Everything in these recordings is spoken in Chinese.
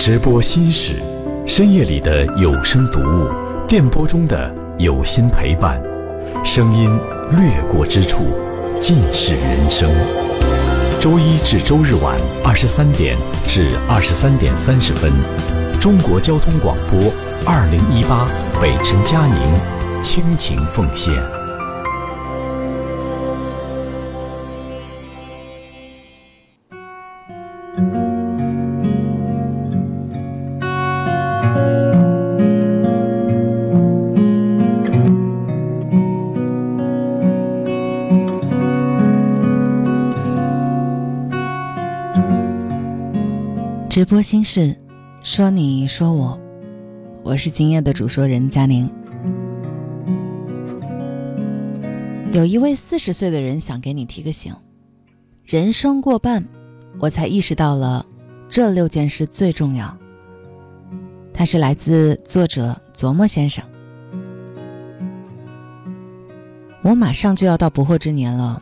直播心事，深夜里的有声读物，电波中的有心陪伴，声音掠过之处，尽是人生。周一至周日晚二十三点至二十三点三十分，中国交通广播二零一八北辰嘉宁倾情奉献。播心事，说你说我，我是今夜的主说人佳宁。有一位四十岁的人想给你提个醒：人生过半，我才意识到了这六件事最重要。他是来自作者琢磨先生。我马上就要到不惑之年了，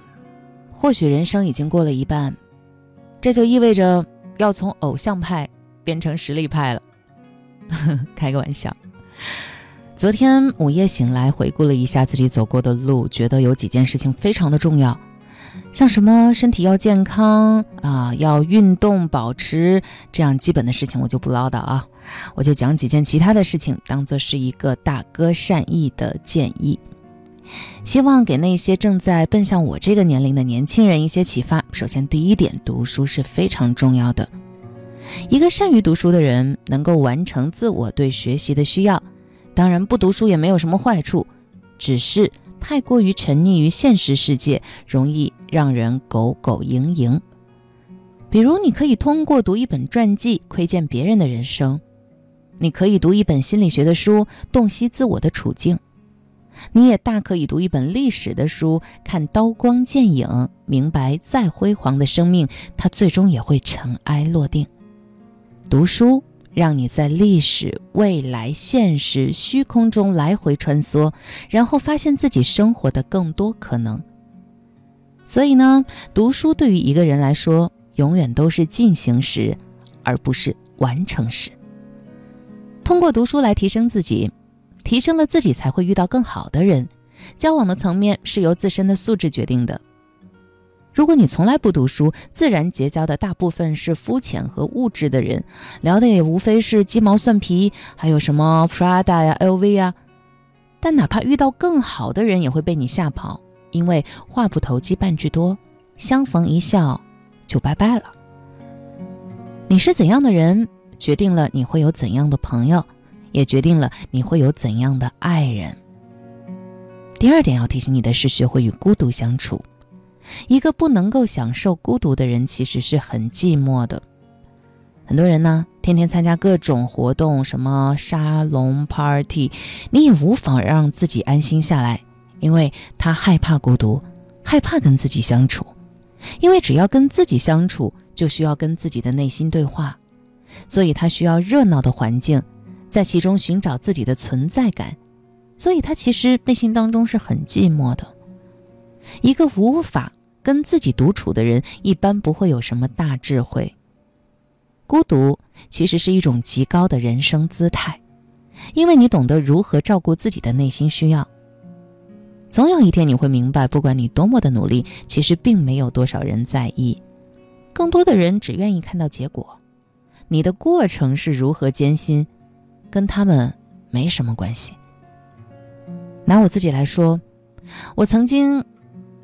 或许人生已经过了一半，这就意味着。要从偶像派变成实力派了，开个玩笑。昨天午夜醒来，回顾了一下自己走过的路，觉得有几件事情非常的重要，像什么身体要健康啊，要运动保持这样基本的事情，我就不唠叨啊，我就讲几件其他的事情，当做是一个大哥善意的建议。希望给那些正在奔向我这个年龄的年轻人一些启发。首先，第一点，读书是非常重要的。一个善于读书的人，能够完成自我对学习的需要。当然，不读书也没有什么坏处，只是太过于沉溺于现实世界，容易让人苟苟营营。比如，你可以通过读一本传记窥见别人的人生；你可以读一本心理学的书，洞悉自我的处境。你也大可以读一本历史的书，看刀光剑影，明白再辉煌的生命，它最终也会尘埃落定。读书让你在历史、未来、现实、虚空中来回穿梭，然后发现自己生活的更多可能。所以呢，读书对于一个人来说，永远都是进行时，而不是完成时。通过读书来提升自己。提升了自己，才会遇到更好的人。交往的层面是由自身的素质决定的。如果你从来不读书，自然结交的大部分是肤浅和物质的人，聊的也无非是鸡毛蒜皮，还有什么 Prada 呀、LV 啊。但哪怕遇到更好的人，也会被你吓跑，因为话不投机半句多，相逢一笑就拜拜了。你是怎样的人，决定了你会有怎样的朋友。也决定了你会有怎样的爱人。第二点要提醒你的是，学会与孤独相处。一个不能够享受孤独的人，其实是很寂寞的。很多人呢，天天参加各种活动，什么沙龙 party，你也无法让自己安心下来，因为他害怕孤独，害怕跟自己相处。因为只要跟自己相处，就需要跟自己的内心对话，所以他需要热闹的环境。在其中寻找自己的存在感，所以他其实内心当中是很寂寞的。一个无法跟自己独处的人，一般不会有什么大智慧。孤独其实是一种极高的人生姿态，因为你懂得如何照顾自己的内心需要。总有一天你会明白，不管你多么的努力，其实并没有多少人在意，更多的人只愿意看到结果。你的过程是如何艰辛。跟他们没什么关系。拿我自己来说，我曾经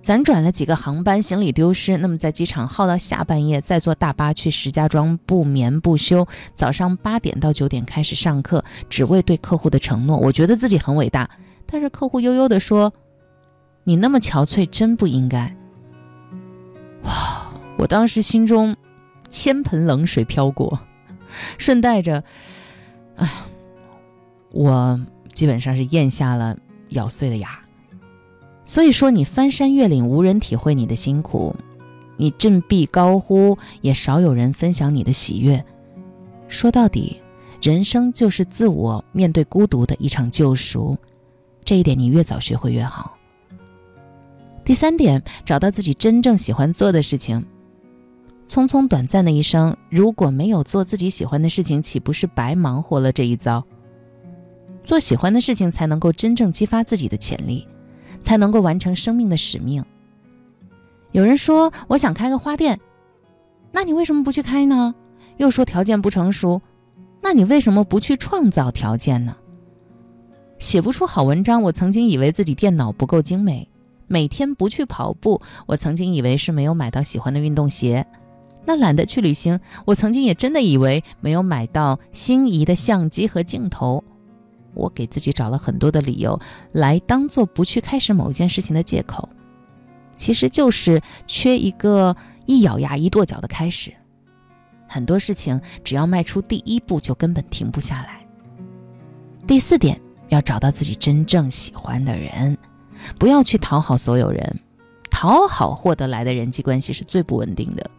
辗转了几个航班，行李丢失，那么在机场耗到下半夜，再坐大巴去石家庄，不眠不休，早上八点到九点开始上课，只为对客户的承诺。我觉得自己很伟大，但是客户悠悠地说：“你那么憔悴，真不应该。”哇！我当时心中千盆冷水飘过，顺带着，哎。我基本上是咽下了咬碎的牙，所以说你翻山越岭无人体会你的辛苦，你振臂高呼也少有人分享你的喜悦。说到底，人生就是自我面对孤独的一场救赎，这一点你越早学会越好。第三点，找到自己真正喜欢做的事情。匆匆短暂的一生，如果没有做自己喜欢的事情，岂不是白忙活了这一遭？做喜欢的事情，才能够真正激发自己的潜力，才能够完成生命的使命。有人说：“我想开个花店。”那你为什么不去开呢？又说条件不成熟，那你为什么不去创造条件呢？写不出好文章，我曾经以为自己电脑不够精美；每天不去跑步，我曾经以为是没有买到喜欢的运动鞋。那懒得去旅行，我曾经也真的以为没有买到心仪的相机和镜头。我给自己找了很多的理由，来当做不去开始某件事情的借口，其实就是缺一个一咬牙一跺脚的开始。很多事情只要迈出第一步，就根本停不下来。第四点，要找到自己真正喜欢的人，不要去讨好所有人，讨好获得来的人际关系是最不稳定的。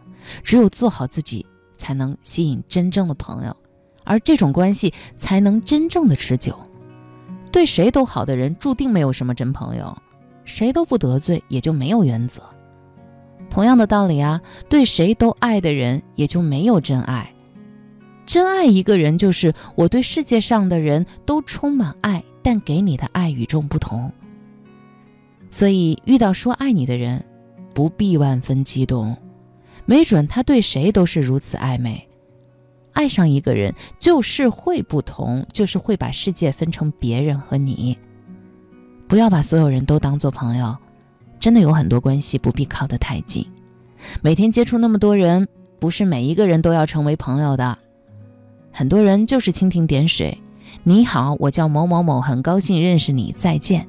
只有做好自己，才能吸引真正的朋友，而这种关系才能真正的持久。对谁都好的人，注定没有什么真朋友；谁都不得罪，也就没有原则。同样的道理啊，对谁都爱的人，也就没有真爱。真爱一个人，就是我对世界上的人都充满爱，但给你的爱与众不同。所以，遇到说爱你的人，不必万分激动。没准他对谁都是如此暧昧，爱上一个人就是会不同，就是会把世界分成别人和你。不要把所有人都当做朋友，真的有很多关系不必靠得太近。每天接触那么多人，不是每一个人都要成为朋友的。很多人就是蜻蜓点水，你好，我叫某某某，很高兴认识你，再见。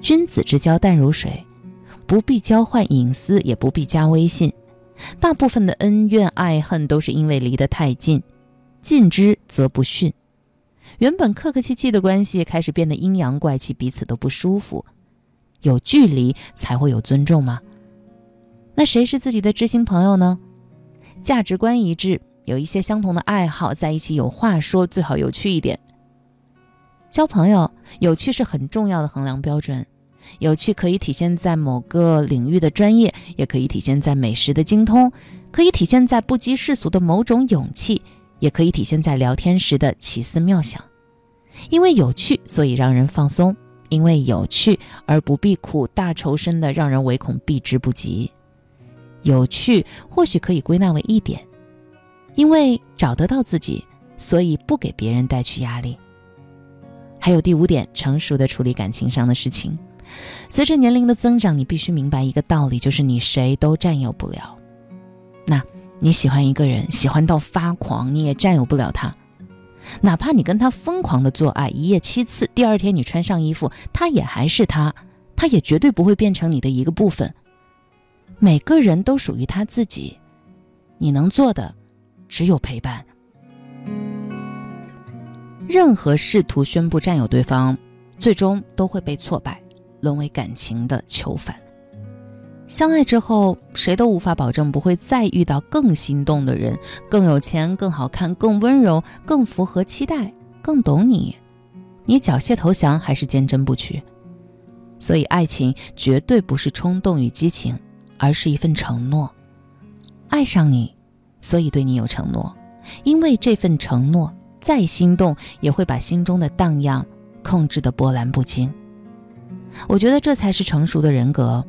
君子之交淡如水。不必交换隐私，也不必加微信。大部分的恩怨爱恨都是因为离得太近，近之则不逊。原本客客气气的关系开始变得阴阳怪气，彼此都不舒服。有距离才会有尊重吗？那谁是自己的知心朋友呢？价值观一致，有一些相同的爱好，在一起有话说，最好有趣一点。交朋友，有趣是很重要的衡量标准。有趣可以体现在某个领域的专业，也可以体现在美食的精通，可以体现在不羁世俗的某种勇气，也可以体现在聊天时的奇思妙想。因为有趣，所以让人放松；因为有趣，而不必苦大仇深的让人唯恐避之不及。有趣或许可以归纳为一点：因为找得到自己，所以不给别人带去压力。还有第五点，成熟的处理感情上的事情。随着年龄的增长，你必须明白一个道理，就是你谁都占有不了。那你喜欢一个人，喜欢到发狂，你也占有不了他。哪怕你跟他疯狂的做爱，一夜七次，第二天你穿上衣服，他也还是他，他也绝对不会变成你的一个部分。每个人都属于他自己，你能做的只有陪伴。任何试图宣布占有对方，最终都会被挫败。沦为感情的囚犯。相爱之后，谁都无法保证不会再遇到更心动的人，更有钱、更好看、更温柔、更符合期待、更懂你。你缴械投降还是坚贞不屈？所以，爱情绝对不是冲动与激情，而是一份承诺。爱上你，所以对你有承诺。因为这份承诺，再心动也会把心中的荡漾控制得波澜不惊。我觉得这才是成熟的人格，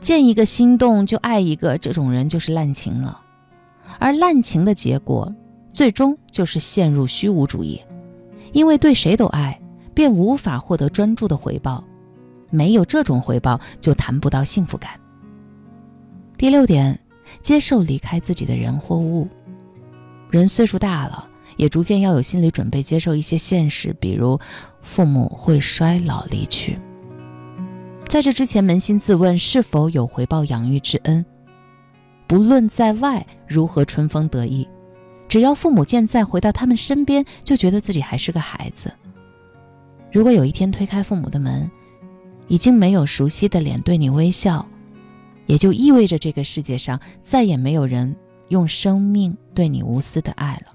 见一个心动就爱一个，这种人就是滥情了。而滥情的结果，最终就是陷入虚无主义，因为对谁都爱，便无法获得专注的回报，没有这种回报，就谈不到幸福感。第六点，接受离开自己的人或物。人岁数大了，也逐渐要有心理准备，接受一些现实，比如父母会衰老离去。在这之前，扪心自问是否有回报养育之恩。不论在外如何春风得意，只要父母健在，回到他们身边，就觉得自己还是个孩子。如果有一天推开父母的门，已经没有熟悉的脸对你微笑，也就意味着这个世界上再也没有人用生命对你无私的爱了。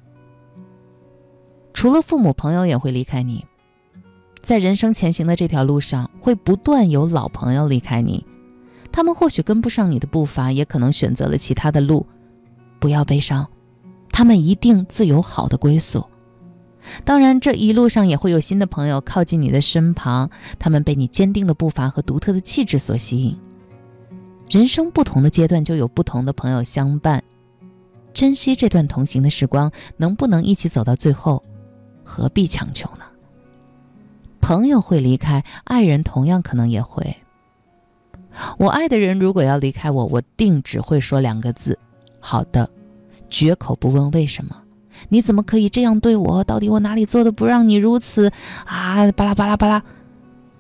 除了父母，朋友也会离开你。在人生前行的这条路上，会不断有老朋友离开你，他们或许跟不上你的步伐，也可能选择了其他的路。不要悲伤，他们一定自有好的归宿。当然，这一路上也会有新的朋友靠近你的身旁，他们被你坚定的步伐和独特的气质所吸引。人生不同的阶段就有不同的朋友相伴，珍惜这段同行的时光，能不能一起走到最后，何必强求呢？朋友会离开，爱人同样可能也会。我爱的人如果要离开我，我定只会说两个字：好的，绝口不问为什么。你怎么可以这样对我？到底我哪里做的不让你如此？啊，巴拉巴拉巴拉。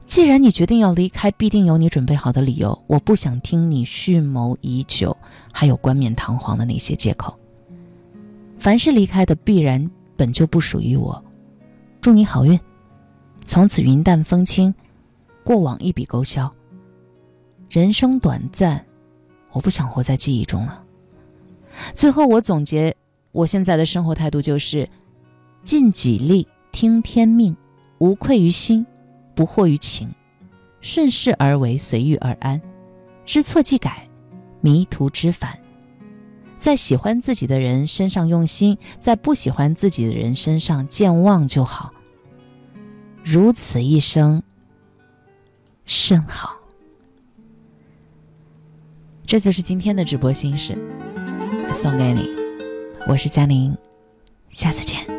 既然你决定要离开，必定有你准备好的理由。我不想听你蓄谋已久，还有冠冕堂皇的那些借口。凡是离开的，必然本就不属于我。祝你好运，从此云淡风轻，过往一笔勾销。人生短暂，我不想活在记忆中了。最后，我总结我现在的生活态度就是：尽己力，听天命，无愧于心。不惑于情，顺势而为，随遇而安，知错即改，迷途知返，在喜欢自己的人身上用心，在不喜欢自己的人身上健忘就好。如此一生，甚好。这就是今天的直播心事，送给你。我是佳宁，下次见。